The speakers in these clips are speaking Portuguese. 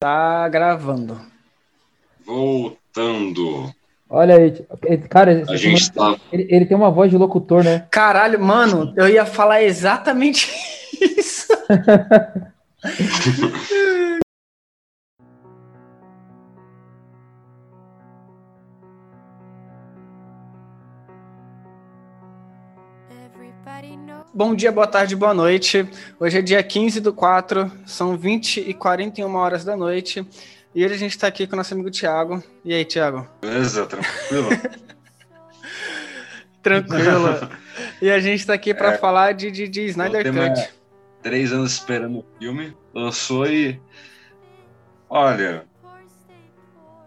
Tá gravando. Voltando. Olha aí, cara, A gente tá. ele, ele tem uma voz de locutor, né? Caralho, mano, eu ia falar exatamente isso. Bom dia, boa tarde, boa noite. Hoje é dia 15 do 4, são 20 e 41 horas da noite. E hoje a gente tá aqui com o nosso amigo Thiago. E aí, Thiago? Beleza, tranquilo? Tranquilo. e a gente tá aqui pra É. falar de, de, de Snyder tema é Cut. Três anos esperando o filme. Lançou e. Olha,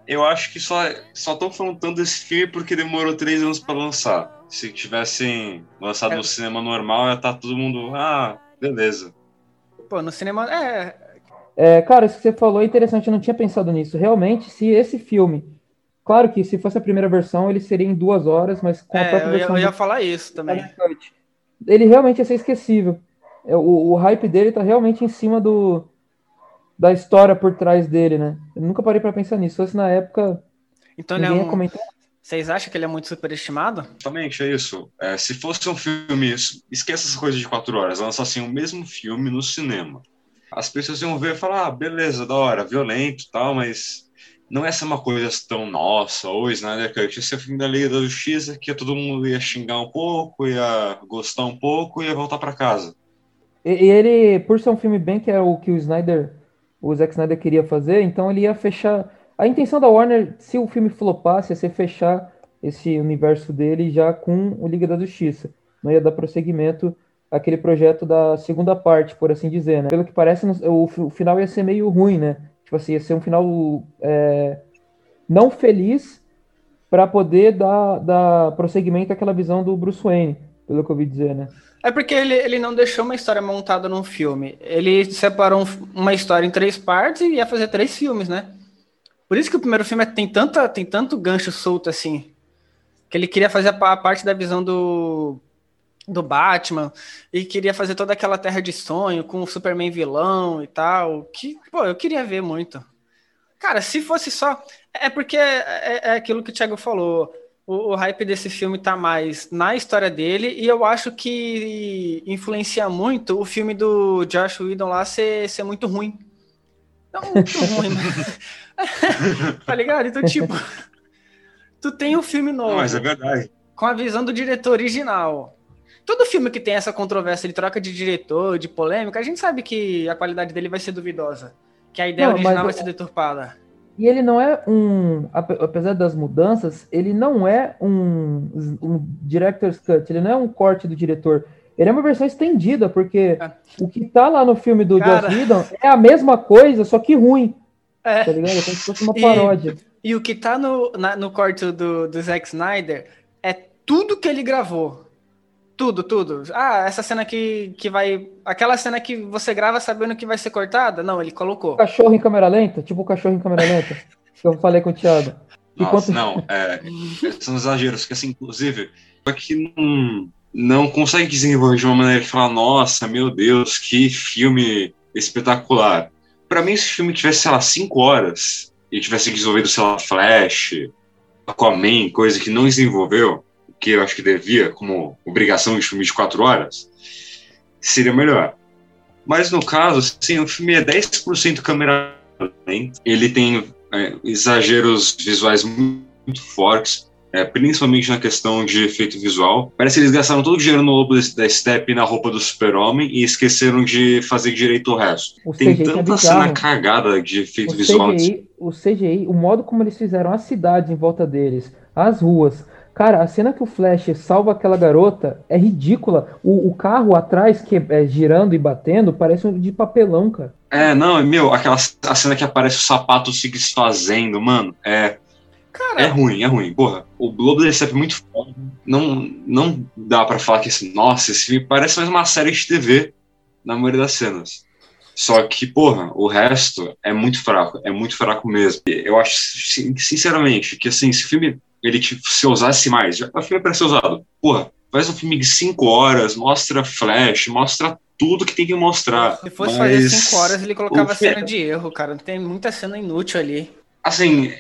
eu acho que só só estão falando tanto desse filme porque demorou três anos pra lançar. Se tivessem lançado É. no cinema normal, ia estar todo mundo. Ah, beleza. Pô, no cinema. É. É, cara, isso que você falou é interessante, eu não tinha pensado nisso. Realmente, se esse filme. Claro que se fosse a primeira versão, ele seria em duas horas, mas com a é própria eu, ia, versão eu ia falar isso também. Ele realmente ia ser esquecível. É, O, o hype dele tá realmente em cima do, da história por trás dele, né? Eu nunca parei pra pensar nisso. Se fosse na época, Então ele é um. Vocês acham que ele é muito superestimado? Justamente é isso. É, se fosse um filme, esqueça essa coisa de quatro horas, lançassem o mesmo filme no cinema. As pessoas iam ver e falar, ah, beleza, da hora, violento e tal, mas não é essa uma coisa tão nossa, ou Snyder Cut, esse é o filme da Liga da Justiça, que todo mundo ia xingar um pouco, ia gostar um pouco e ia voltar pra casa. E, e ele, por ser um filme bem que é o que o Snyder, o Zack Snyder queria fazer, então ele ia fechar. A intenção da Warner, se o filme flopasse, ia ser fechar esse universo dele já com o Liga da Justiça. Não ia dar prosseguimento àquele projeto da segunda parte, por assim dizer, né? Pelo que parece, o final ia ser meio ruim, né? Tipo assim, ia ser um final é, não feliz para poder dar, dar prosseguimento àquela visão do Bruce Wayne, pelo que eu ouvi dizer, né? É porque ele, ele não deixou uma história montada num filme. Ele separou um- uma história em três partes e ia fazer três filmes, né? Por isso que o primeiro filme é- tem, tanta, tem tanto gancho solto assim. Que ele queria fazer a, a parte da visão do, do Batman e queria fazer toda aquela terra de sonho com o Superman vilão e tal. Que, pô, eu queria ver muito. Cara, se fosse só. É porque é, é- é aquilo que o Thiago falou. O, o hype desse filme tá mais na história dele, e eu acho que influencia muito o filme do Josh Whedon lá ser, ser muito ruim. Não muito ruim, mas. tá ligado? Então, tipo. Tu tem um filme novo mas é verdade. com a visão do diretor original. Todo filme que tem essa controvérsia de troca de diretor, de polêmica, a gente sabe que a qualidade dele vai ser duvidosa. Que a ideia Não, mas original eu- vai ser deturpada. E ele não é um, ape- apesar das mudanças, ele não é um, um director's cut, ele não é um corte do diretor. Ele é uma versão estendida, porque É. o que tá lá no filme do Cara. Joss Whedon é a mesma coisa, só que ruim, É. tá ligado? É como se fosse uma E- paródia. E o que tá no, na- no corte do, do Zack Snyder é tudo que ele gravou. Tudo, tudo. Ah, essa cena que, que vai. Aquela cena que você grava sabendo que vai ser cortada? Não, ele colocou. Cachorro em câmera lenta, tipo o cachorro em câmera lenta, que eu falei com o Thiago. Nossa, Enquanto- não, é, são exageros, que assim, inclusive, só que não, não consegue desenvolver de uma maneira que fala, nossa, meu Deus, que filme espetacular. Pra mim, se o filme tivesse, sei lá, cinco horas, e tivesse desenvolvido, sei lá, Flash, Aquaman, coisa que não desenvolveu, que eu acho que devia, como obrigação de filme de quatro horas, seria melhor. Mas no caso, assim, o filme é 10% câmera lenta, ele tem é, exageros visuais muito fortes, é, principalmente na questão de efeito visual. Parece que eles gastaram todo o dinheiro no lobo da Step e na roupa do super-homem e esqueceram de fazer direito o resto. O Tem CGI é tanta cena cagada de efeito O visual. CGI, o CGI, o modo como eles fizeram a cidade em volta deles, as ruas. Cara, a cena que o Flash salva aquela garota é ridícula. O, o carro atrás, que é girando e batendo, parece um de papelão, cara. É, não, meu, aquela a cena que aparece o sapato se desfazendo, mano, é, Cara, é ruim, é ruim. Porra, o Globo da Step é muito foda. Não, não dá pra falar que assim, nossa, esse filme parece mais uma série de TV na maioria das cenas. Só que, porra, o resto é muito fraco, é muito fraco mesmo. Eu acho, sin- sinceramente, que assim, se o filme ele tipo, se usasse mais, já, o filme é pra ser usado. Porra, faz um filme de cinco horas, mostra flash, mostra tudo que tem que mostrar. Se fosse mas fazer cinco horas, ele colocava filme- cena de erro, cara. Tem muita cena inútil ali. Assim,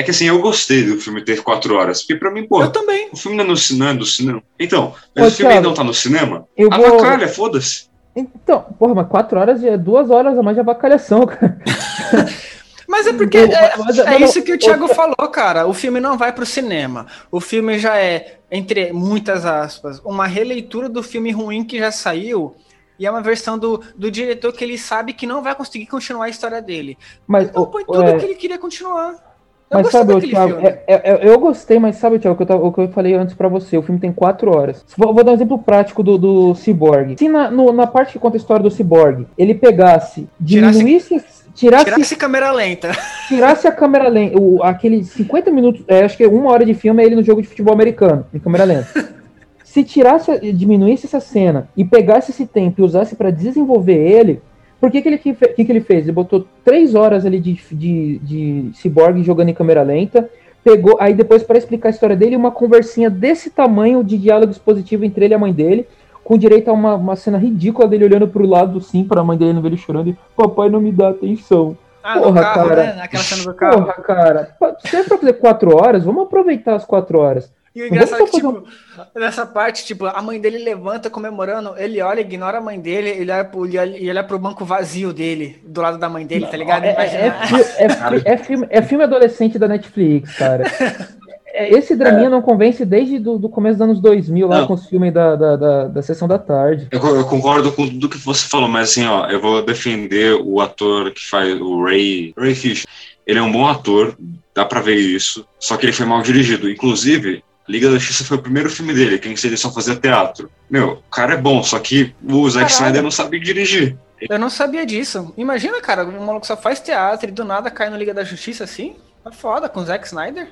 é que assim, eu gostei do filme ter quatro horas, porque pra mim, pô, Eu também. o filme não é no cinema, do cinema. Então, mas o filme não tá no cinema, Eu vou. foda-se. Então, porra, mas quatro horas é duas horas a mais de abacalhação, cara. Mas é porque é, mas- é isso que o Thiago falou, cara. O filme não vai pro cinema. O filme já é, entre muitas aspas, uma releitura do filme ruim que já saiu. E é uma versão do, do diretor que ele sabe que não vai conseguir continuar a história dele. Mas, Então põe tudo é, que ele queria continuar. Mas gostei sabe, Thiago, filme. é- é- é- eu gostei, mas sabe, Thiago, o que eu, tava- o que eu falei antes pra você, o filme tem quatro horas. Vou, vou dar um exemplo prático do, do Cyborg. Se na, no- na parte que conta a história do Cyborg, ele pegasse, Tirasse- diminuísse, tirasse, Tirasse câmera lenta. tirasse a câmera lenta, o, aqueles 50 minutos, é, acho que uma hora de filme é ele no jogo de futebol americano, em câmera lenta. Se tirasse, diminuísse essa cena e pegasse esse tempo e usasse pra desenvolver ele, por que, que, ele, que, que, ele fez? Ele botou três horas ali de, de, de Cyborg jogando em câmera lenta, pegou, aí depois pra explicar a história dele, uma conversinha desse tamanho de diálogo expositivo entre ele e a mãe dele, com direito a uma, uma cena ridícula dele olhando pro lado sim, pra mãe dele não ver ele chorando e papai não me dá atenção. Ah, Porra, carro, cara. né? Naquela cena do carro. Porra, cara, se é pra fazer quatro horas, vamos aproveitar as quatro horas. E o engraçado é que, tipo, nessa parte, tipo, a mãe dele levanta comemorando, ele olha, ignora a mãe dele, ele olha pro, ele olha, ele olha pro banco vazio dele, do lado da mãe dele, tá ligado? É, é, é fi- é fi- é filme, é filme adolescente da Netflix, cara. É, Esse draminha não convence desde do, do começo dos anos 2000, lá Não. com os filmes da, da, da, da Sessão da Tarde. Eu, eu concordo com tudo que você falou, mas assim, ó, eu vou defender o ator que faz o Ray, Ray Fish. Ele é um bom ator, dá pra ver isso, só que ele foi mal dirigido. Inclusive, Liga da Justiça foi o primeiro filme dele, que ele só fazia teatro. Meu, o cara é bom, só que o Zack Caralho. Snyder não sabe dirigir. Eu não sabia disso. Imagina, cara, um maluco só faz teatro e do nada cai no Liga da Justiça assim. É foda, com o Zack Snyder.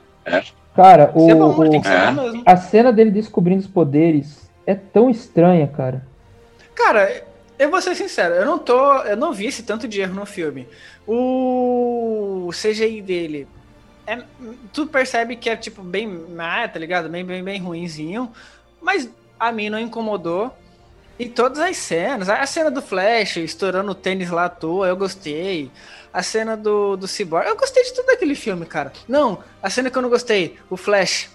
Cara, o, Isso é bom, o- tem que ser É. a cena dele descobrindo os poderes é tão estranha, cara. Cara, eu vou ser sincero, eu não tô. Eu não vi esse tanto de erro no filme. O CGI dele. É, tu percebe que é tipo bem. Ah, tá ligado? Bem, bem, bem ruinzinho. Mas a mim não incomodou. E todas as cenas. A cena do Flash estourando o tênis lá à toa, eu gostei. A cena do, do Cyborg. Eu gostei de tudo daquele filme, cara. Não, a cena que eu não gostei, o Flash.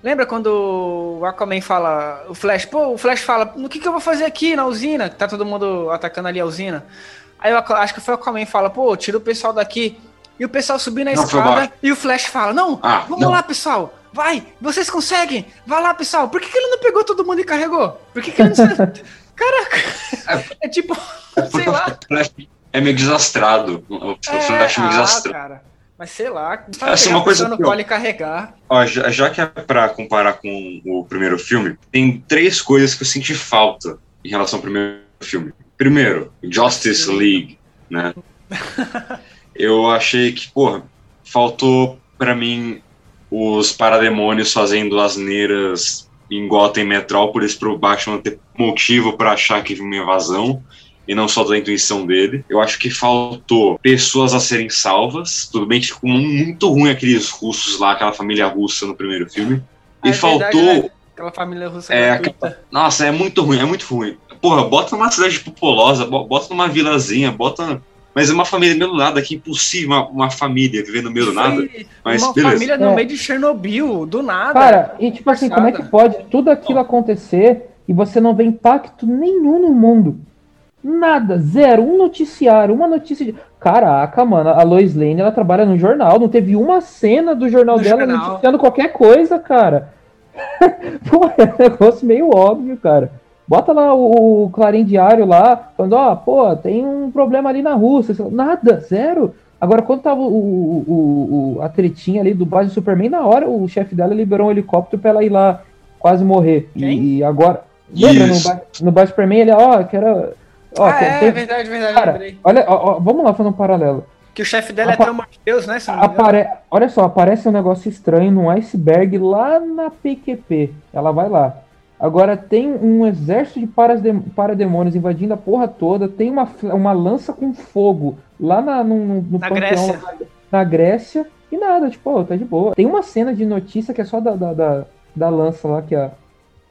Lembra quando o Aquaman fala, o Flash, pô, o Flash fala, no que, que eu vou fazer aqui na usina? Tá todo mundo atacando ali a usina. Aí eu acho que foi o Aquaman fala, pô, tira o pessoal daqui. E o pessoal subir na Não, escada e o Flash fala, não, Ah, vamos não. lá, pessoal, vai, vocês conseguem, vai lá, pessoal. Por que, que ele não pegou todo mundo e carregou? Por que, que ele não... Caraca, é tipo, sei lá. O Flash é meio desastrado. O Flash é meio ah, desastrado. cara. Mas sei lá, Essa é pegar uma coisa no colo e carregar. Ó, já, já que é pra comparar com o primeiro filme, tem três coisas que eu senti falta em relação ao primeiro filme. Primeiro, Justice League, né? Eu achei que, porra, faltou pra mim os parademônios fazendo asneiras em Gotham Metrópolis pro Batman ter motivo pra achar que uma invasão e não só da intuição dele. Eu acho que faltou pessoas a serem salvas. Tudo bem que ficou muito ruim aqueles russos lá, aquela família russa no primeiro filme. E É faltou. verdade, né? Aquela família russa É, gratuita. Nossa, é muito ruim, é muito ruim. Porra, bota numa cidade populosa, bo- bota numa vilazinha, bota. Mas é uma família meio do nada, que é impossível uma, uma família viver no meio do nada. Mas uma beleza. família no É. meio de Chernobyl, do nada. Cara, e tipo assim, como é que pode tudo aquilo acontecer e você não vê impacto nenhum no mundo? Nada, zero, um noticiário, uma notícia de. Caraca, mano, a Lois Lane ela trabalha no jornal, não teve uma cena do jornal No dela jornal. noticiando qualquer coisa, cara. Pô, é um negócio meio óbvio, cara. Bota lá o, o Clarim Diário lá, falando, ó, pô, tem um problema ali na Rússia. Nada, zero. Agora, quando tava o, o- o- o- a tretinha ali do base do Superman, na hora o chefe dela liberou um helicóptero pra ela ir lá quase morrer. E-? E, agora. Lembra no, no base do Superman, ele, ó, que era. Ó, ah, tem- é, tem- verdade, verdade, cara, olha, ó, ó, vamos lá fazer um paralelo. Que o chefe dela é apa- até o Morpheus, né? Apare... Olha só, aparece um negócio estranho num iceberg lá na PQP. Ela vai lá. Agora tem um exército de paradem- parademônios invadindo a porra toda. Tem uma, uma lança com fogo lá na, no, no, no Na panteão Grécia. lá na Grécia. E nada, tipo, ó, tá de boa. Tem uma cena de notícia que é só da, da, da, da lança lá que a,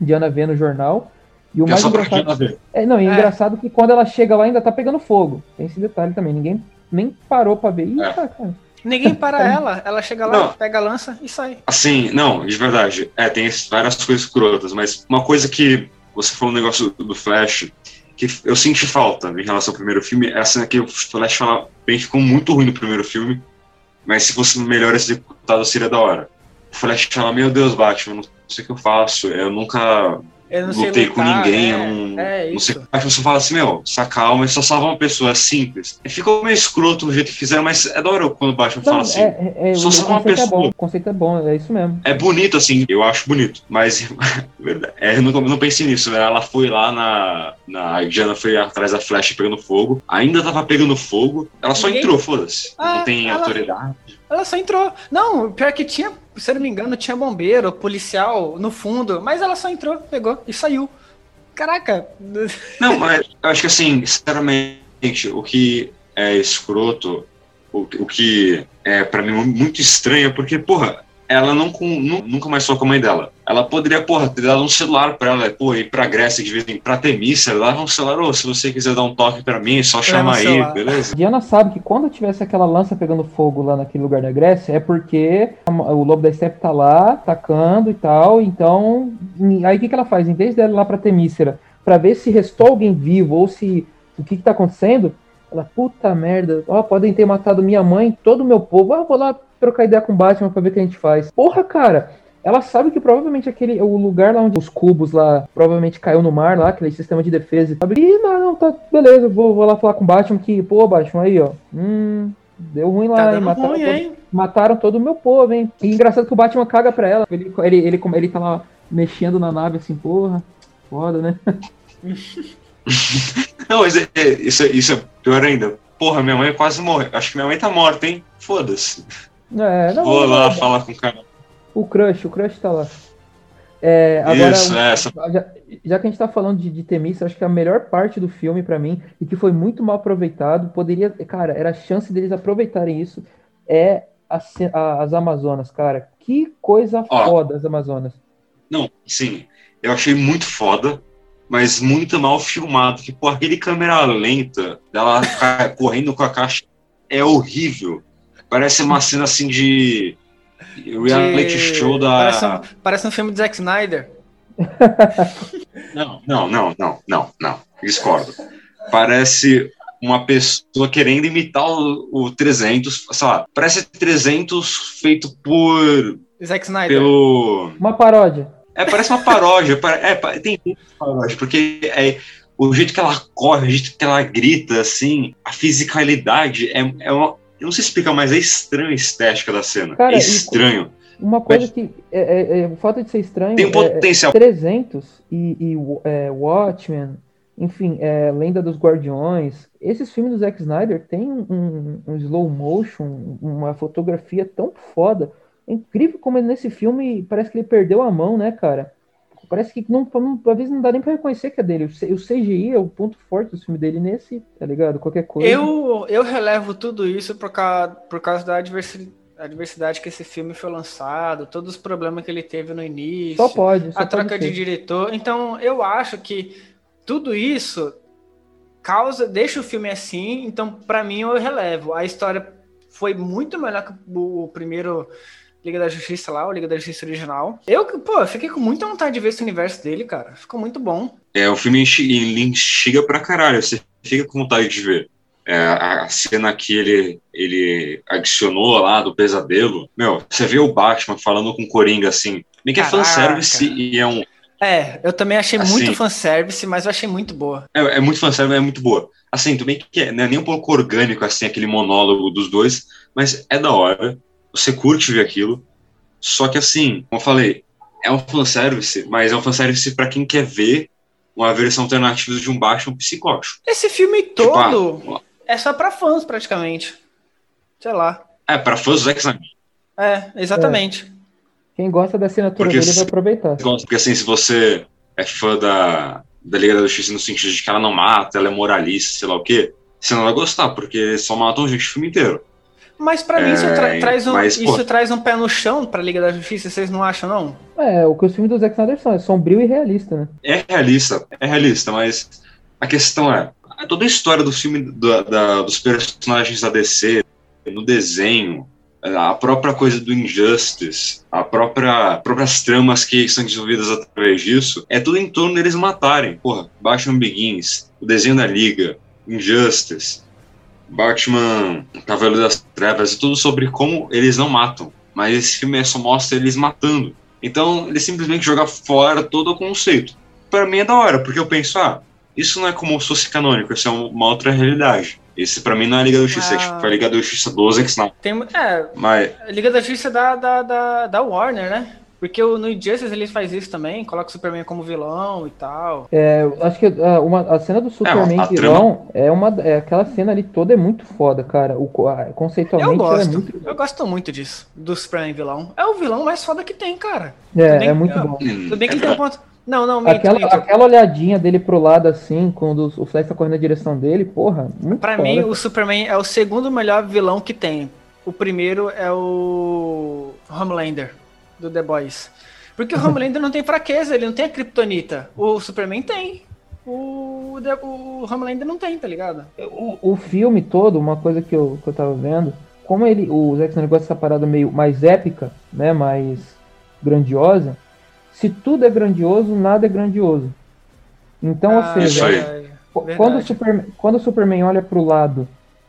Diana vê no jornal. E o É mais engraçado. É, não, É. engraçado que quando ela chega lá ainda tá pegando fogo. Tem esse detalhe também. Ninguém nem parou pra ver. Ih, É. tá, cara. Ninguém para ela, ela chega lá, Não. pega a lança e sai. Assim, não, de verdade. É, tem várias coisas escrotas, mas uma coisa que você falou no negócio do, do Flash, que eu senti falta em relação ao primeiro filme, é a cena que o Flash fala bem, ficou muito ruim no primeiro filme, mas se fosse melhor executado seria da hora. O Flash fala, meu Deus, Batman, não sei o que eu faço, eu nunca Eu não sei lutei com lutar, ninguém, é, eu não, é não sei. isso. Aí você fala assim, meu, se acalma, só salva uma pessoa, é simples. E ficou meio escroto do jeito que fizeram, mas é da hora quando o Batman Não, fala assim. é, é, é, só o salva uma conceito é pessoa. bom. O conceito é bom, é isso mesmo. É bonito, assim, eu acho bonito, mas é, eu não, não pensei nisso, né? Ela foi lá na, na. A Diana foi atrás da flecha pegando fogo, ainda tava pegando fogo, ela só Ninguém- entrou, foda-se. Ah, não tem ela- autoridade. Ela só entrou. Não, pior que tinha, se eu não me engano, tinha bombeiro, policial no fundo, mas ela só entrou, pegou e saiu. Caraca, Não, mas eu acho que assim, sinceramente, o que é escroto, o, o que é pra mim muito estranho é porque, porra, ela não, com- nu- nunca mais falou com a mãe dela. Ela poderia, porra, ter dado um celular pra ela, pô, ir pra Grécia de vez em pra Temícia, dava um celular, ô, se você quiser dar um toque pra mim, só chamar aí, celular. beleza? Diana sabe que quando tivesse aquela lança pegando fogo lá naquele lugar da Grécia, é porque o lobo da steppe tá lá, atacando e tal. Então, aí o que, que ela faz? Em vez dela ir lá pra Temícera, pra ver se restou alguém vivo ou se o que, que tá acontecendo, ela, puta merda, ó, podem ter matado minha mãe, todo o meu povo. Ah, vou lá trocar ideia com o Batman pra ver o que a gente faz. Porra, cara! Ela sabe que provavelmente aquele o lugar lá onde os cubos lá provavelmente caiu no mar lá, aquele sistema de defesa e sabe? E não, não, tá, beleza, vou, vou lá falar com o Batman que, pô, Batman, aí, ó. Hum, deu ruim lá, tá hein? Mataram, ruim, todo, hein? mataram todo o meu povo, hein? E engraçado que o Batman caga pra ela. Ele, ele, ele, ele tá lá mexendo na nave assim, porra, foda, né? Não, mas é- é- isso, é- isso é pior ainda. Porra, minha mãe quase morreu. Acho que minha mãe tá morta, hein? Foda-se. É, não, Vou não, lá não, falar com o cara. O Crush, o Crush tá lá. É, agora, Isso, é, essa. já, já que a gente tá falando de, de Temícia, acho que a melhor parte do filme pra mim, e que foi muito mal aproveitado, poderia, cara, era a chance deles aproveitarem isso, é a ce- a- as Amazonas, cara. Que coisa Ó. foda as Amazonas. Não, sim. Eu achei muito foda, mas muito mal filmado. Que, pô, aquele câmera lenta dela correndo com a caixa é horrível. Parece uma cena assim de reality De- show da. Parece um, parece um filme de Zack Snyder. Não, não, não, não, não, não. Discordo. Parece uma pessoa querendo imitar o, o 300, sei lá, parece 300 feito por Zack Snyder. pelo Uma paródia. É, parece uma paródia. É, tem muita paródia, porque é, o jeito que ela corre, o jeito que ela grita, assim, a fisicalidade é, é uma. Eu não sei explicar, mas é estranho a estética da cena. Cara, é estranho. Uma coisa que. É, é- é- o fato de ser estranho. Tem um é- potencial. 300 e, e é, Watchmen, enfim, é, Lenda dos Guardiões. Esses filmes do Zack Snyder têm um, um slow motion, uma fotografia tão foda. É incrível como nesse filme parece que ele perdeu a mão, né, cara? Parece que não, não, às vezes não dá nem pra reconhecer que é dele. O CGI é o ponto forte do filme dele nesse, tá ligado? Qualquer coisa. Eu, eu relevo tudo isso por causa, por causa da diversi- a diversidade que esse filme foi lançado, todos os problemas que ele teve no início, Só pode. Só a troca de diretor. Então, eu acho que tudo isso causa, deixa o filme assim. Então, pra mim, eu relevo. A história foi muito melhor que o primeiro Liga da Justiça lá, o Liga da Justiça original. Eu, pô, fiquei com muita vontade de ver esse universo dele, cara. Ficou muito bom. É, o filme ele instiga pra caralho. Você fica com vontade de ver. É, a cena que ele, ele adicionou lá do pesadelo. Meu, você vê o Batman falando com o Coringa assim. Bem que é fanservice e é um. É, eu também achei Assim. muito fanservice, mas eu achei muito boa. É, é muito fanservice, é muito boa. Assim, tudo bem que é, não é nem um pouco orgânico, assim, aquele monólogo dos dois, mas é da hora. Você curte ver aquilo. Só que, assim, como eu falei, é um fanservice, mas é um fanservice pra quem quer ver uma versão alternativa de um Batman psicótico. Esse filme Tipo, todo ah, é só pra fãs, praticamente. Sei lá. é, pra fãs do Zack Snyder. É, exatamente. Quem gosta da assinatura Porque dele se- vai aproveitar. Porque, assim, se você é fã da, da Liga da Justiça no sentido de que ela não mata, ela é moralista, sei lá o quê, você não vai gostar, porque só matam gente o filme inteiro. Mas pra mim isso, É, tra- traz um, mas, isso traz um pé no chão pra Liga da Justiça, vocês não acham, não? É, o que os filmes do Zack Snyder são, é sombrio e realista, né? É realista, é realista, mas a questão é, toda a história do filme da- da- dos personagens da DC, no desenho, a própria coisa do Injustice, a própria próprias tramas que são desenvolvidas através disso, é tudo em torno deles matarem. Porra, Batman Begins, o desenho da Liga, Injustice, Batman Cavaleiro das Trevas, é tudo sobre como eles não matam. Mas esse filme só mostra eles matando. Então, ele simplesmente joga fora todo o conceito. Pra mim é da hora, porque eu penso, ah, isso não é como se fosse canônico, isso é uma outra realidade. Esse pra mim não é a Liga da Justiça, é Ah. tipo a Liga da Justiça do Zack Snyder. Tem, é, Mas, a Liga da Justiça é da, da, da, da Warner, né? Porque o, no Injustice ele faz isso também, coloca o Superman como vilão e tal. É, eu acho que ah, uma, a cena do Superman a vilão é uma. É, aquela cena ali toda é muito foda, cara. O, Eu conceitualmente ela é gosto, muito. eu gosto muito disso, do Superman vilão. É o vilão mais foda que tem, cara. É, bem- é muito é, bom. Tudo bem que é ele tem um ponto. Não, não, minto, Aquela, minto. aquela olhadinha dele pro lado assim, quando o Flash tá correndo na direção dele, porra, muito Pra foda. mim, o Superman é o segundo melhor vilão que tem. O primeiro é o Homelander, do The Boys. Porque o Homelander não tem fraqueza, ele não tem a Kryptonita. O Superman tem. O, The- o Homelander não tem, tá ligado? O, o filme todo, uma coisa que eu, que eu tava vendo, como ele, o Zack Snyder gosta dessa parada meio mais épica, né, mais grandiosa, se tudo é grandioso, nada é grandioso. Então, Ah, ou seja, quando o, Superman, quando o Superman olha pro lado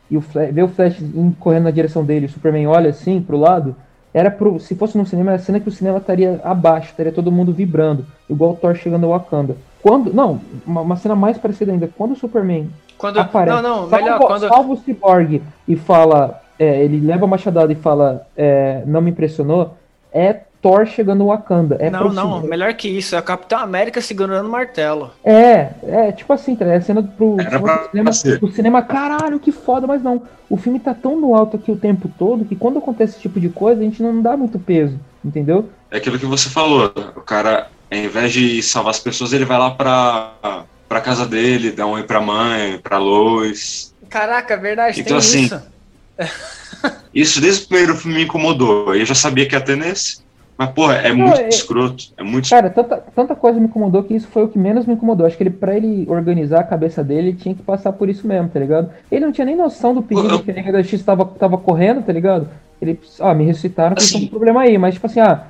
e o Flash, vê o Flash correndo na direção dele, o Superman olha assim pro lado, era pro, se fosse no cinema, era a cena que o cinema estaria abaixo, estaria todo mundo vibrando, igual o Thor chegando ao Wakanda. Quando, não, uma, uma cena mais parecida ainda, quando o Superman Quando, aparece. não, não, salva, melhor, quando, salva o Cyborg e fala. é, ele leva a machadada e fala. é, não me impressionou. É Thor chegando no Wakanda. É não, não, melhor que isso, é o Capitão América segurando o martelo. É, é tipo assim, tá, é a cena pro, pro cinema, pro cinema, caralho, que foda, mas não. O filme tá tão no alto aqui o tempo todo que quando acontece esse tipo de coisa, a gente não dá muito peso, entendeu? É aquilo que você falou. O cara, ao invés de salvar as pessoas, ele vai lá pra, pra casa dele, dá um oi pra mãe, pra Lois. Caraca, é verdade, Então, tem assim, isso. Isso desde o primeiro filme me incomodou. Eu já sabia que ia ter nesse. Mas, porra, é Não, muito é- escroto. É muito Cara, tanta, tanta coisa me incomodou que isso foi o que menos me incomodou. Acho que ele, pra ele organizar a cabeça dele, ele tinha que passar por isso mesmo, tá ligado? Ele não tinha nem noção do perigo Eu- que a Liga da X tava, tava correndo, tá ligado? Ele, ah, me ressuscitaram, porque Assim- tem um problema aí. Mas, tipo assim, ah,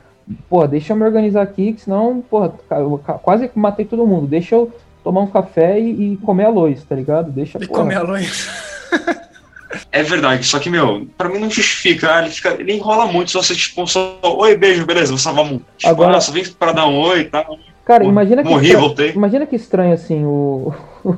pô, deixa eu me organizar aqui, que senão, porra, eu quase matei todo mundo. Deixa eu tomar um café e, e comer a luz, tá ligado? Deixa, E porra. comer a luz. É verdade, só que, meu, pra mim não justifica. Ele, fica, ele enrola muito se você, tipo, só. Oi, beijo, beleza, vou salvar o mundo. Tipo, Agora- só vem pra dar um oi e tal. Cara, imagina que, Morri, estra- voltei. imagina que estranho assim, o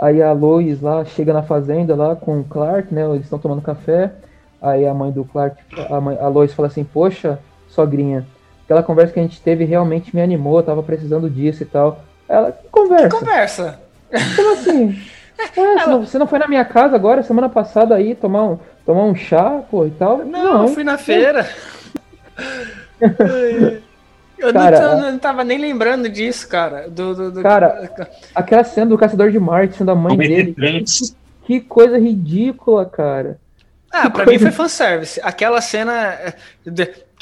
aí a Lois lá chega na fazenda lá com o Clark, né? Eles estão tomando café. Aí a mãe do Clark, a, mãe, a Lois fala assim: "Poxa, sogrinha, aquela conversa que a gente teve realmente me animou, eu tava precisando disso e tal". Ela, que conversa? Conversa. Como assim? Ué, você, não, você não foi na minha casa agora, semana passada aí, tomar um, tomar um chá, pô, e tal? Não, eu fui na feira. Eu Cara, não, eu não tava nem lembrando disso, cara. Do, do, do- Cara, Aquela cena do caçador de Marte, da mãe dele. 93. Que coisa ridícula, cara. Ah, pra mim foi fanservice. Aquela cena.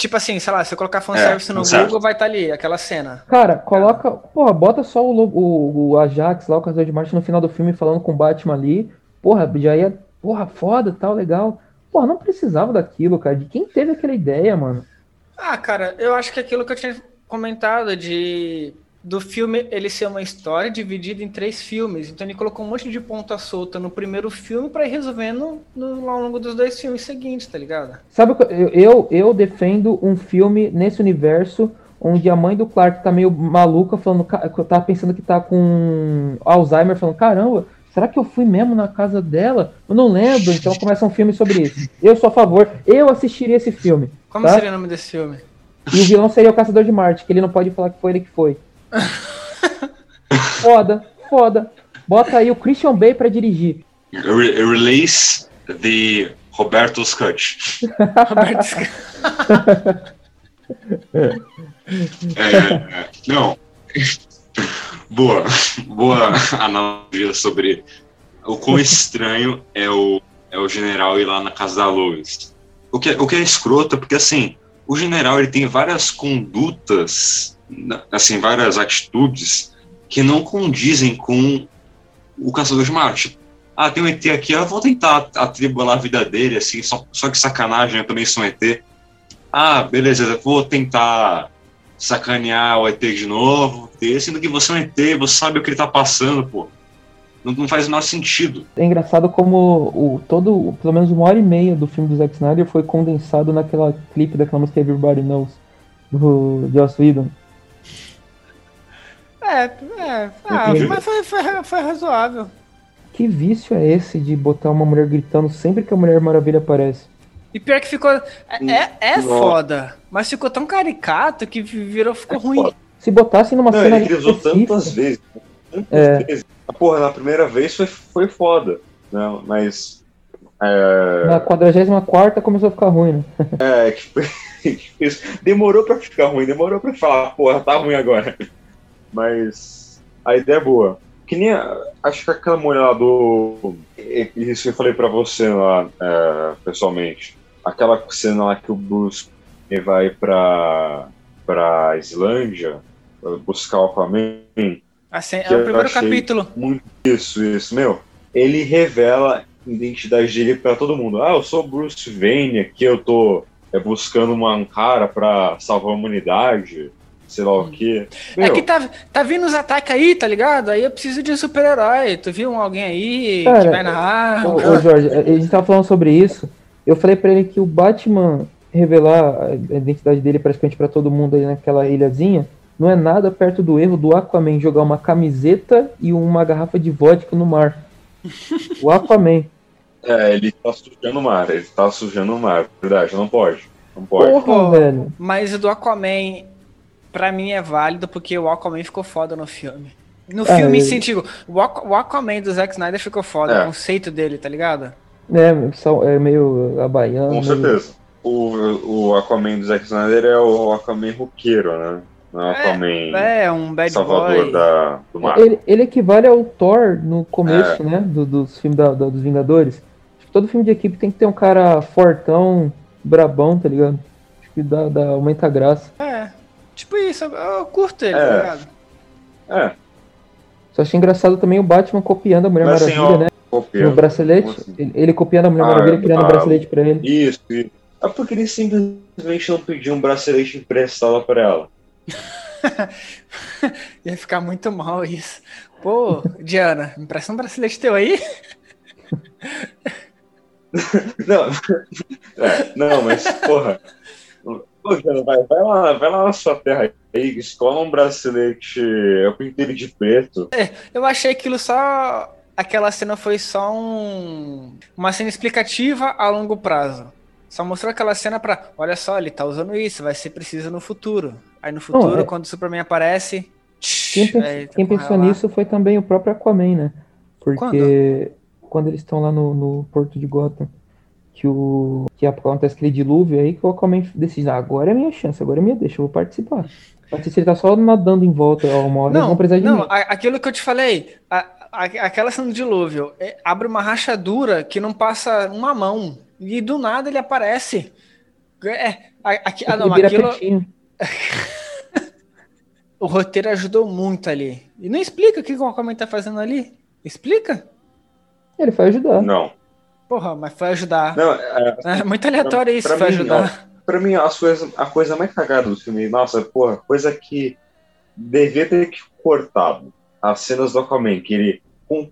É, tipo assim, sei lá, se eu colocar fanservice É, no fanservice. Google, vai estar ali, aquela cena. Cara, coloca. Porra, bota só o, o, o Ajax lá, o caçador de Marte, no final do filme falando com o Batman ali. Porra, já ia. Porra, foda, tal, legal. Porra, não precisava daquilo, cara. De quem teve aquela ideia, mano? Ah, cara, eu acho que aquilo que eu tinha comentado de do filme ele ser uma história dividida em três filmes. Então ele colocou um monte de ponta solta no primeiro filme pra ir resolvendo no, ao longo dos dois filmes seguintes, tá ligado? Sabe o que eu, eu, defendo um filme nesse universo onde a mãe do Clark tá meio maluca, falando, tá pensando que tá com Alzheimer, falando, caramba, será que eu fui mesmo na casa dela? Eu não lembro, então começa um filme sobre isso. Eu sou a favor, eu assistiria esse filme. Como Tá. seria o nome desse filme? E o vilão seria o Caçador de Marte, que ele não pode falar que foi ele que foi. foda, foda. Bota aí o Christian Bale pra dirigir. Re- release the Roberto's Cut. Roberto Sc- É, não. boa, boa analogia sobre o quão estranho é o, é o general ir lá na casa da Lois. o que, o que é escroto, porque assim, o general ele tem várias condutas, assim, várias atitudes que não condizem com o caçador de Marte. Ah, tem um ET aqui, eu vou tentar atribular a vida dele, assim, só, só que sacanagem, eu também sou um ET. Ah, beleza, vou tentar sacanear o ET de novo, sendo que você é um ET, você sabe o que ele tá passando, pô. Não, não faz o menor sentido. É engraçado como o todo, pelo menos uma hora e meia do filme do Zack Snyder foi condensado naquela clipe daquela música Everybody Knows, do Joss Whedon. É, é, ah, mas foi, foi, foi razoável. Que vício é esse de botar uma mulher gritando sempre que a Mulher Maravilha aparece? E pior que ficou. É, é, é foda, mas ficou tão caricato que virou, ficou é ruim. Foda. Se botasse numa não, cena. Ele usou tantas vezes. Tantas é. vezes. Porra, na primeira vez foi, foi foda. Não, mas. É... Na 44 começou a ficar ruim, né? É, que, demorou pra ficar ruim, demorou pra falar, porra, tá ruim agora. Mas a ideia é boa. Que nem. Acho que aquela mulher lá do. Isso que eu falei pra você lá, é, pessoalmente. Aquela cena lá que o Bruce vai pra, pra Islândia buscar o Aquaman. Assim, é o primeiro capítulo. Muito isso, isso, meu. Ele revela a identidade dele para todo mundo. Ah, eu sou Bruce Wayne, aqui eu tô é, buscando uma, um cara para salvar a humanidade sei lá o hum. quê. É Meu. É que tá, tá vindo os ataques aí, tá ligado? Aí eu preciso de super-herói. Tu viu alguém aí Cara, que vai narrar? Ô, ô, Jorge, a gente tava falando sobre isso. Eu falei pra ele que o Batman revelar a identidade dele praticamente para todo mundo aí naquela ilhazinha não é nada perto do erro do Aquaman jogar uma camiseta e uma garrafa de vodka no mar. O Aquaman. É, ele tá sujando o mar, ele tá sujando o mar, verdade, não pode. Não pode. Porra, velho. Mas o do Aquaman pra mim é válido porque o Aquaman ficou foda no filme. No é, filme, sim, tipo, o Aquaman do Zack Snyder ficou foda, é. o conceito dele, tá ligado? É, é meio abaiano. Com certeza. O, o Aquaman do Zack Snyder é o Aquaman roqueiro, né? Não é Aquaman é, um bad salvador boy. Da, do mar. Ele, ele equivale ao Thor no começo, é. né? Do, dos filmes da, da, dos Vingadores. Acho que todo filme de equipe tem que ter um cara fortão, brabão, tá ligado? Acho que dá, dá, aumenta a graça. É. Tipo isso, eu, curto ele, tá é. tá ligado? É. Só achei engraçado também o Batman copiando a Mulher Mas, Maravilha, assim, ó, né? Copiando. No bracelete. Assim? Ele, ele, copiando a Mulher ah, Maravilha, criando o um bracelete pra ele. Isso, isso. É porque ele simplesmente não pediu um bracelete emprestado pra ela. Ia ficar muito mal isso. Pô, Diana, me empresta um bracelete teu aí? não, é, não, mas, porra, vai, vai, lá, vai lá na sua terra aí, escola um bracelete é o inteiro de preto. É, eu achei aquilo só. Aquela cena foi só um, uma cena explicativa a longo prazo. Só mostrou aquela cena pra. Olha só, ele tá usando isso, vai ser preciso no futuro. Aí no futuro, Não, é... quando o Superman aparece. Quem, pens... aí, quem pensou nisso foi também o próprio Aquaman, né? Porque quando, quando eles estão lá no, no Porto de Gotham que o que acontece aquele dilúvio aí que o Aquaman decide, ah, agora é minha chance, agora é minha deixa, eu vou participar. Se ele tá só nadando em volta ao uma hora, não, vão precisar de Não, aquilo que eu te falei, a, a, aquela cena do dilúvio, é, abre uma rachadura que não passa uma mão, e do nada ele aparece. É, aqui, ah, não, aquilo... o roteiro ajudou muito ali. E não explica o que o Aquaman tá fazendo ali. Explica? Ele foi ajudar. Não. Porra, mas foi ajudar. Não, é, é muito aleatório pra, isso, pra foi mim, ajudar. Ó, pra mim, as coisas, a coisa mais cagada do filme, nossa, porra, coisa que devia ter que cortado. As cenas do Aquaman, que ele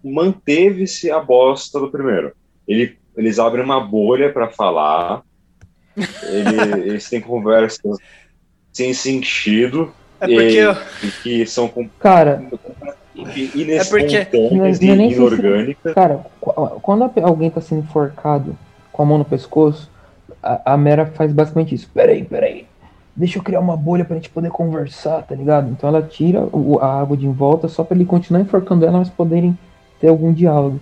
manteve-se a bosta do primeiro. Ele, eles abrem uma bolha para falar, ele, eles têm conversas sem sentido. É porque e, eu... e que são Cara, é porque não, não é inorgânica. Se, cara, quando alguém tá sendo enforcado com a mão no pescoço, a, a Mera faz basicamente isso. Peraí, peraí. Deixa eu criar uma bolha pra gente poder conversar, tá ligado? Então ela tira o, a água de em volta só pra ele continuar enforcando ela, mas poderem ter algum diálogo.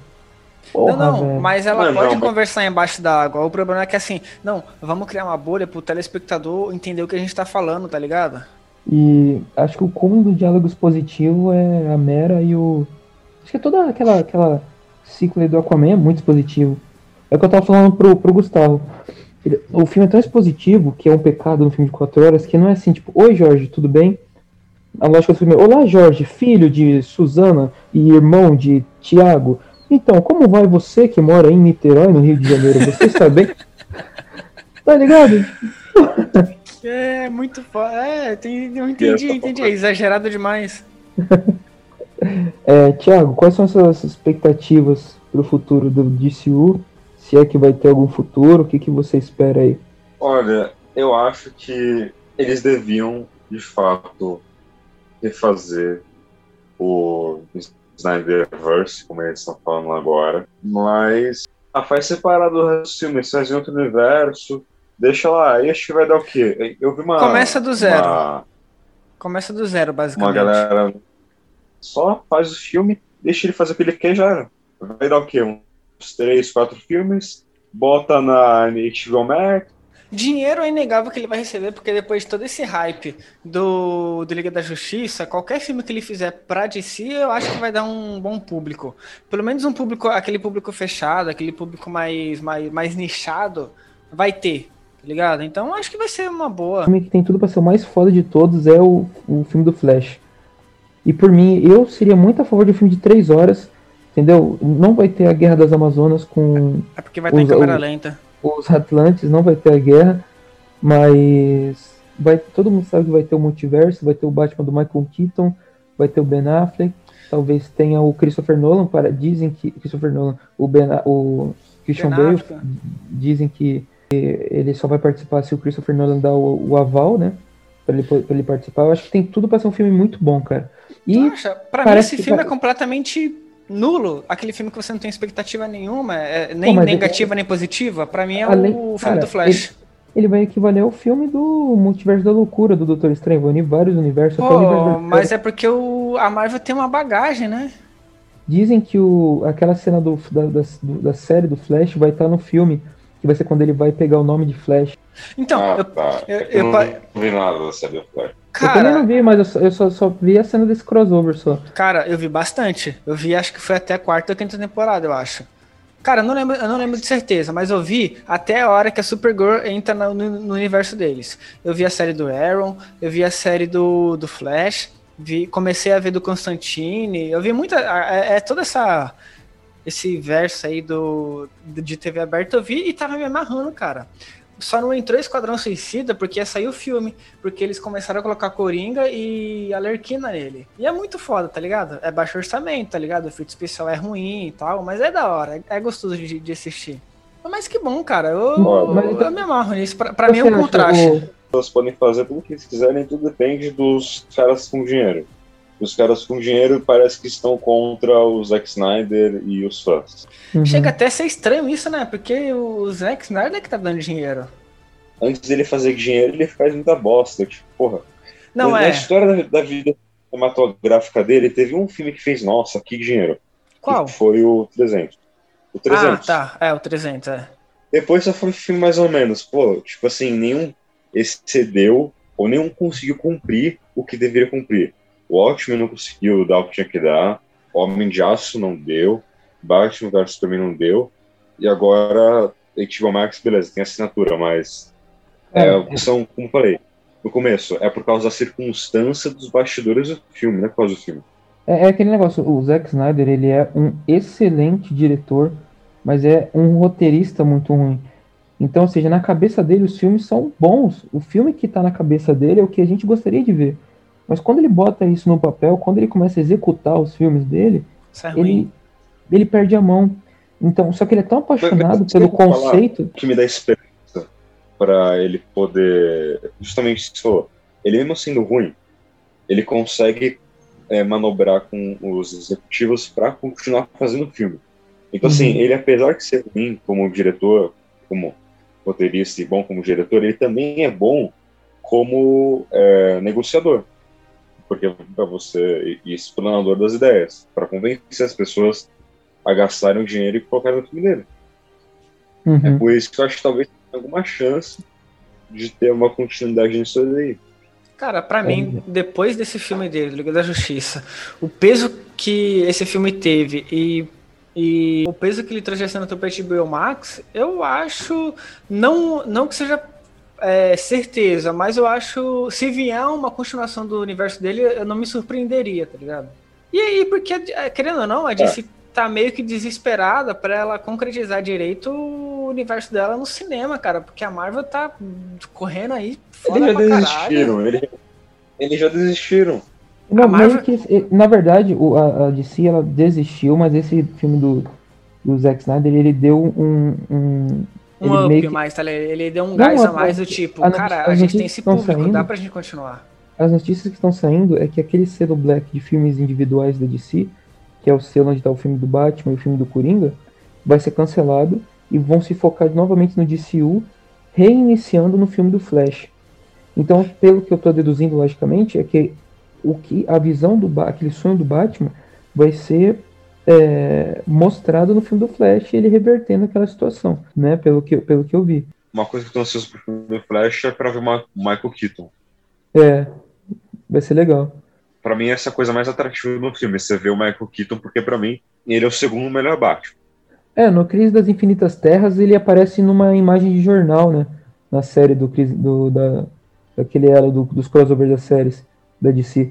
Porra, não, não, velho. mas ela não, pode não, conversar mas... embaixo da água. O problema é que assim, não, vamos criar uma bolha pro telespectador entender o que a gente tá falando, tá ligado? E acho que o cúmulo do diálogo expositivo é a Mera e o. Acho que é toda aquela, aquela ciclo do Aquaman é muito positivo. É o que eu tava falando pro, pro Gustavo. Ele- o filme é tão expositivo, que é um pecado no filme de quatro horas, que não é assim, tipo, oi Jorge, tudo bem? A lógica do filme é, olá Jorge, filho de Suzana e irmão de Tiago. Então, como vai você que mora em Niterói, no Rio de Janeiro? Você está bem? tá ligado? É, muito foda. É, tem, eu entendi, essa entendi. É exagerado demais. É, Tiago, quais são as suas expectativas para o futuro do DCU? Se é que vai ter algum futuro, o que, que você espera aí? Olha, eu acho que eles deviam, de fato, refazer o Snyderverse, como eles estão falando agora. Mas ah, faz separado do resto do filme, faz em outro universo. Deixa lá, aí acho que vai dar o quê? Eu vi uma. Começa do zero. Uma, Começa do zero, uma basicamente. galera. Só faz o filme, deixa ele fazer o que ele quer já era. Vai dar o quê? Uns três, quatro filmes, bota na HBO Max. Dinheiro é inegável que ele vai receber, porque depois de todo esse hype do, do Liga da Justiça, qualquer filme que ele fizer pra DC, eu acho que vai dar um bom público. Pelo menos um público, aquele público fechado, aquele público mais, mais, mais nichado, vai ter, tá ligado? Então acho que vai ser uma boa. O filme que tem tudo para ser o mais foda de todos é o, o filme do Flash. E por mim, eu seria muito a favor de um filme de três horas, entendeu? Não vai ter a Guerra das Amazonas com É porque vai estar em Usa- câmera lenta. os Atlantes, não vai ter a guerra, mas vai, todo mundo sabe que vai ter o multiverso, vai ter o Batman do Michael Keaton, vai ter o Ben Affleck, talvez tenha o Christopher Nolan, para dizem que Christopher Nolan, o Ben, o Christian Ben Bale, dizem que ele só vai participar se o Christopher Nolan dar o, o aval, né? Pra ele, pra ele participar. Eu acho que tem tudo pra ser um filme muito bom, cara. E acha? Pra mim, esse filme vai- é completamente nulo. Aquele filme que você não tem expectativa nenhuma, é, nem Pô, negativa nem positiva. Pra mim é Além- o filme cara, do Flash. ele vai equivaler ao filme do Multiverso da Loucura do Doutor Estranho. Vai unir vários universos. universo Pô, da- mas é porque o, a Marvel tem uma bagagem, né? Dizem que o, aquela cena do, da, da, da série do Flash vai estar no filme, que vai ser quando ele vai pegar o nome de Flash. Então, ah, eu- tá. eu- É eu eu pa- não vi nada da série Flash. eu também não cara, vi, mas eu só, eu só, só vi a cena desse crossover só. cara, eu vi bastante. Eu vi, acho que foi até a quarta ou quinta temporada, eu acho. Cara, eu não lembro, eu não lembro de certeza, mas eu vi até a hora que a Supergirl entra no, no- no universo deles. Eu vi a série do Aaron, eu vi a série do, do Flash, vi, comecei a ver do Constantine, eu vi muita. É, é toda essa. Esse verso aí do, de TV aberta, eu vi e tava me amarrando, cara. Só não entrou Esquadrão Suicida porque ia sair o filme. Porque eles começaram a colocar Coringa e Alerquina nele. E é muito foda, tá ligado? É baixo orçamento, tá ligado? O efeito especial é ruim e tal, mas é da hora. É gostoso de, de assistir. Mas que bom, cara. Eu, eu, então- me amarro nisso. Pra, pra mim é um contraste. o- Elas podem fazer tudo o que eles quiserem, tudo depende dos caras com dinheiro. Os caras com dinheiro parece que estão contra o Zack Snyder e os fãs. Uhum. Chega até a ser estranho isso, né? Porque o Zack Snyder é que tá dando dinheiro. Antes dele fazer dinheiro, ele faz muita bosta. Tipo, porra. Não na é. história da, da vida cinematográfica dele, teve um filme que fez, nossa, que dinheiro. Qual? Que foi o 300. O 300. Ah, tá. É, o 300, é. Depois só foi filme mais ou menos. Pô, tipo assim, nenhum excedeu ou nenhum conseguiu cumprir o que deveria cumprir. O Watchmen não conseguiu dar o que tinha que dar. Homem de Aço não deu. Batman vs também não deu. E agora, HBO Max, beleza, tem assinatura, mas é, É, são, como falei, no começo, é por causa da circunstância dos bastidores do filme, não é por causa do filme. É, é aquele negócio, o Zack Snyder, ele é um excelente diretor, mas é um roteirista muito ruim. Então, ou seja, na cabeça dele os filmes são bons. O filme que tá na cabeça dele é o que a gente gostaria de ver. Mas quando ele bota isso no papel, quando ele começa a executar os filmes dele, é ele, ele perde a mão. Então, só que ele é tão apaixonado Mas, pelo conceito. O que me dá esperança para ele poder. Justamente isso. Ele, mesmo sendo ruim, ele consegue é, manobrar com os executivos para continuar fazendo filme. Então, assim, Uhum. ele, apesar de ser ruim como diretor, como roteirista e bom como diretor, ele também é bom como é, negociador. Porque para você e explanador das ideias, para convencer as pessoas a gastarem o dinheiro e colocarem no filme dele. É Uhum. por isso que eu acho que talvez tenha alguma chance de ter uma continuidade nisso aí. Cara, pra mim, depois desse filme dele, Liga da Justiça, o peso que esse filme teve e E o peso que ele trouxe na tapete do Max, eu acho. Não, não que seja é, certeza, mas eu acho. Se vier uma continuação do universo dele, eu não me surpreenderia, tá ligado? E aí, porque, é, querendo ou não, a DC é. tá meio que desesperada para ela concretizar direito o universo dela no cinema, cara. Porque a Marvel tá correndo aí fora Eles já desistiram, eles, eles já desistiram. Não, Marvel... que, na verdade, o, a, a, DC ela desistiu, mas esse filme do, do Zack Snyder, ele deu um. Um, um up que... mais, tá Ele deu um não, gás a mais do tipo, a, cara, a, gente tem esse público, saindo, dá pra gente continuar. As notícias que estão saindo é que aquele selo black de filmes individuais da DC, que é o selo onde tá o filme do Batman e o filme do Coringa, vai ser cancelado e vão se focar novamente no DCU, reiniciando no filme do Flash. Então, pelo que eu estou deduzindo logicamente, é que o que a visão do aquele sonho do Batman vai ser é, mostrado no filme do Flash, ele revertendo aquela situação, né? Pelo que, pelo que eu vi. Uma coisa que eu tô ansioso pro filme do Flash é para ver o Michael Keaton. É, vai ser legal. Para mim essa é a coisa mais atrativa no filme, você ver o Michael Keaton, porque para mim ele é o segundo melhor Batman. É, no Crise das Infinitas Terras ele aparece numa imagem de jornal, né? Na série do, do da, daquele elo do, dos crossovers das séries da DC.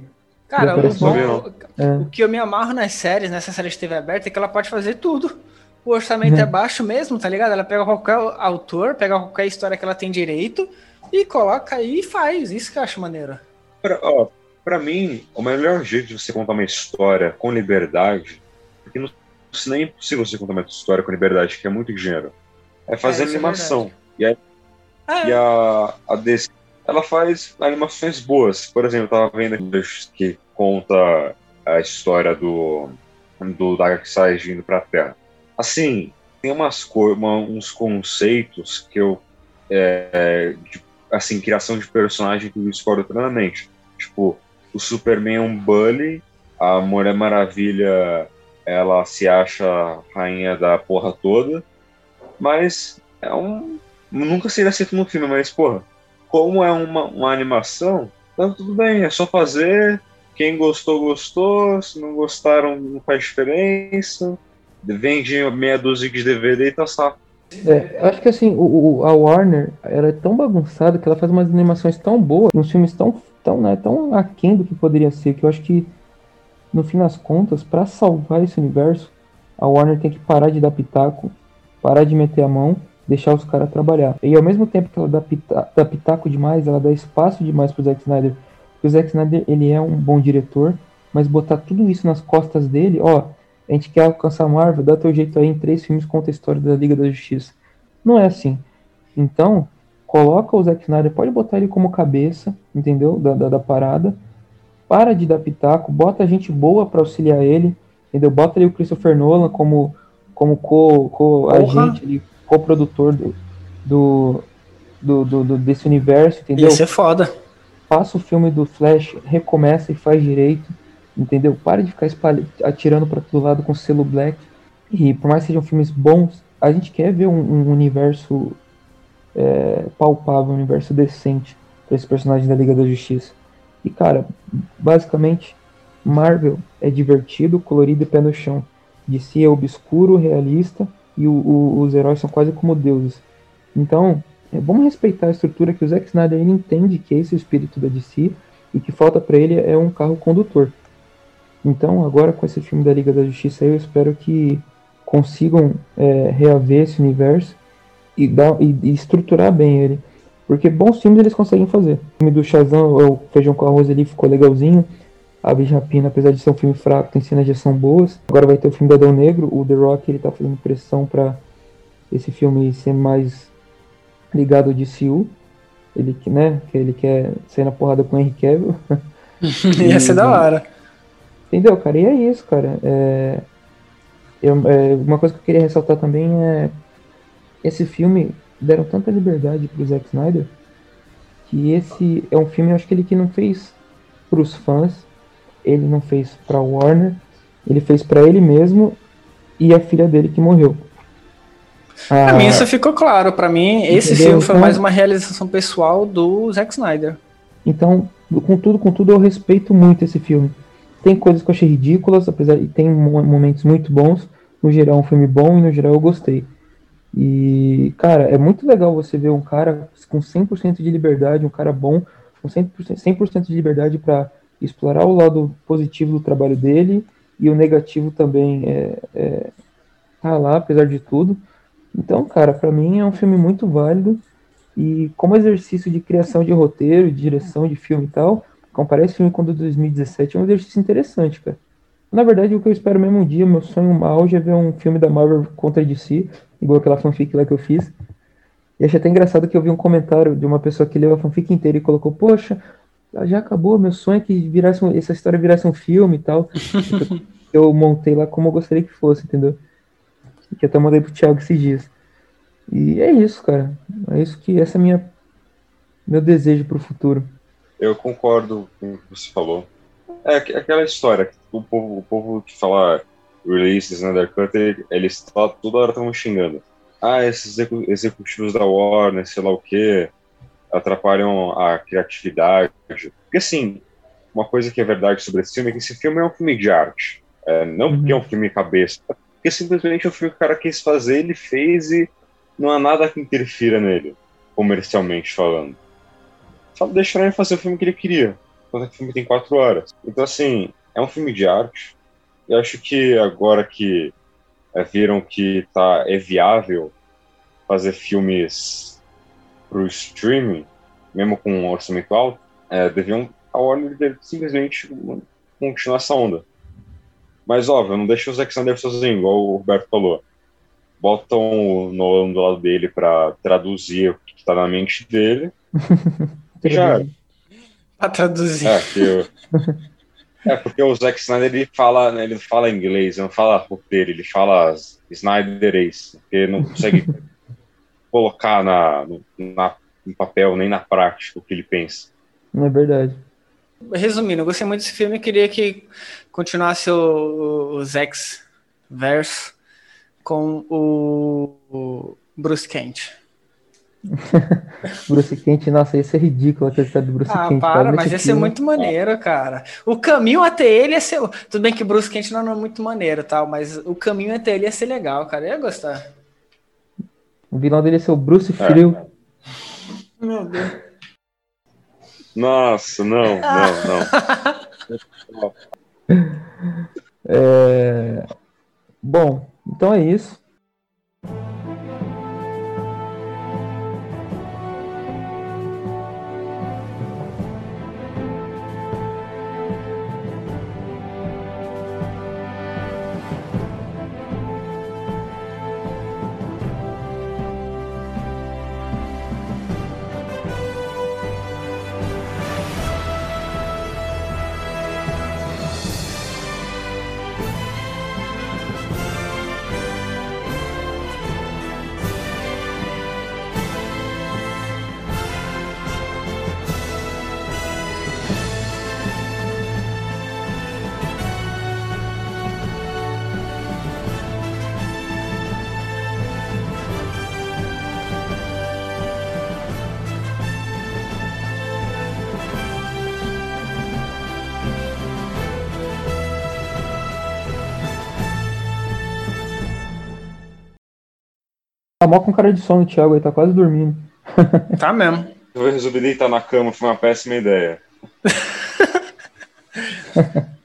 Cara, o, bom, é. o que eu me amarro nas séries, nessa série de TV aberta, é que ela pode fazer tudo. O orçamento é. é baixo mesmo, tá ligado? Ela pega qualquer autor, pega qualquer história que ela tem direito e coloca aí e faz. Isso que eu acho maneiro. Pra, ó, pra mim, o melhor jeito de você contar uma história com liberdade, porque no cinema é impossível você contar uma história com liberdade, que é muito dinheiro, é fazer é, é animação. É e, a, é. e a, a DC ela faz animações boas. Por exemplo, eu tava vendo que conta a história do, do Darkseid indo pra Terra. Assim, tem umas uma, uns conceitos que eu. É, de, assim, criação de personagem que eu discordo plenamente. Tipo, o Superman é um bully, a Mulher Maravilha ela se acha rainha da porra toda, mas é um. Nunca seria aceito no filme, mas, porra, como é uma, uma animação, então tudo bem, é só fazer. Quem gostou, gostou. Se não gostaram, não faz diferença. Vende meia dúzia de DVD e tá só. É, acho que assim, o, a Warner ela é tão bagunçada que ela faz umas animações tão boas, uns filmes tão, tão, né, tão aquém do que poderia ser, que eu acho que, no fim das contas, para salvar esse universo, a Warner tem que parar de dar pitaco, parar de meter a mão deixar os caras trabalhar. E ao mesmo tempo que ela dá, pita, dá pitaco demais, ela dá espaço demais pro Zack Snyder. Porque o Zack Snyder, ele é um bom diretor, mas botar tudo isso nas costas dele, ó, a gente quer alcançar a Marvel, dá teu jeito aí em três filmes conta a história da Liga da Justiça. Não é assim. Então, coloca o Zack Snyder, pode botar ele como cabeça, entendeu? Da, da, da parada. Para de dar pitaco, bota gente boa para auxiliar ele, entendeu? Bota ali o Christopher Nolan como, como co-agente co ali, co-produtor do, do, do, do, desse universo, entendeu? Ia ser foda. Passa o filme do Flash, recomeça e faz direito, entendeu? Para de ficar atirando para todo lado com selo black. E por mais que sejam filmes bons, a gente quer ver um, um universo é, palpável, um universo decente para esse personagem da Liga da Justiça. E cara, basicamente, Marvel é divertido, colorido e pé no chão. DC é obscuro, realista e o, o, os heróis são quase como deuses. Então, é, vamos respeitar a estrutura que o Zack Snyder ele entende que esse é o espírito da DC e que falta para ele é um carro condutor. Então, agora com esse filme da Liga da Justiça, eu espero que consigam é, reaver esse universo e, dar, e, e, estruturar bem ele. Porque bons filmes eles conseguem fazer. O filme do Shazam, o Feijão com Arroz, ali ficou legalzinho. Aves de Rapina, apesar de ser um filme fraco, tem cenas de ação boas. Agora vai ter o filme do Adão Negro, o The Rock, ele tá fazendo pressão para esse filme ser mais ligado ao DCU. Ele, né, que ele quer sair na porrada com o Henry Cavill. Ia ser da hora. Entendeu, cara? E é isso, cara. É, eu, é, uma coisa que eu queria ressaltar também é esse filme deram tanta liberdade pro Zack Snyder que esse é um filme, eu acho que ele que não fez pros fãs, ele não fez para Warner, ele fez para ele mesmo e a filha dele que morreu. Ah, pra mim isso ficou claro. Para mim esse entendeu? filme foi então, mais uma realização pessoal do Zack Snyder. Então, com tudo, com tudo, eu respeito muito esse filme. Tem coisas que eu achei ridículas, apesar de tem momentos muito bons, no geral, um filme bom e no geral eu gostei. E, cara, é muito legal você ver um cara com 100% de liberdade, um cara bom, com 100%, 100 de liberdade para explorar o lado positivo do trabalho dele e o negativo também é, é tá lá, apesar de tudo. Então, cara, para mim é um filme muito válido e como exercício de criação de roteiro, de direção de filme e tal, comparar esse filme com o de 2017 é um exercício interessante, cara. Na verdade, o que eu espero mesmo um dia, meu sonho mal é ver um filme da Marvel contra DC, igual aquela fanfic lá que eu fiz. E achei até engraçado que eu vi um comentário de uma pessoa que leu a fanfic inteira e colocou, poxa, já acabou, meu sonho é que virasse um, essa história virasse um filme e tal. eu montei lá como eu gostaria que fosse, entendeu? Que até mandei pro Thiago esses dias. E é isso, cara. É isso que essa é minha meu desejo pro futuro. Eu concordo com o que você falou. É aquela história, o povo, o povo que fala release Snyder Cut, eles toda hora estão xingando. Ah, esses executivos da Warner, sei lá o que, atrapalham a criatividade. Porque, assim, uma coisa que é verdade sobre esse filme é que esse filme é um filme de arte. É, não uhum. porque é um filme cabeça, porque simplesmente é um filme que o cara quis fazer, ele fez e não há nada que interfira nele, comercialmente falando. Só deixaram ele fazer o filme que ele queria quando o filme tem quatro horas. Então, assim, é um filme de arte. Eu acho que agora que é, viram que tá, é viável fazer filmes pro streaming, mesmo com um orçamento alto, é, deviam a Warner deve simplesmente continuar essa onda. Mas, óbvio, não deixa o Zack Snyder sozinho, igual o Roberto falou. Botam o Nolan do lado dele para traduzir o que tá na mente dele. já Pra traduzir. É, eu... é, porque o Zack Snyder ele fala, né, ele fala inglês, não fala roteiro, ele fala Snyderês, porque não consegue colocar na, na, no papel nem na prática o que ele pensa. Não é verdade. Resumindo, eu gostei muito desse filme e queria que continuasse o, o Zex verso com o, o Bruce Kent. Bruce Kent, nossa, isso é ridículo a questão do Bruce ah, Kent. para, mas ia ser muito maneiro, cara. O caminho até ele ia ser. Tudo bem que Bruce Kent não é muito maneiro, tal, mas o caminho até ele ia ser legal, cara. Eu ia gostar. O vilão dele ia ser o Bruce é. Frio. Meu Deus. Nossa, não, não, não. é... Bom, então é isso. Mal com cara de sono, Thiago, ele tá quase dormindo. Tá mesmo. Eu resolvi deitar na cama, foi uma péssima ideia.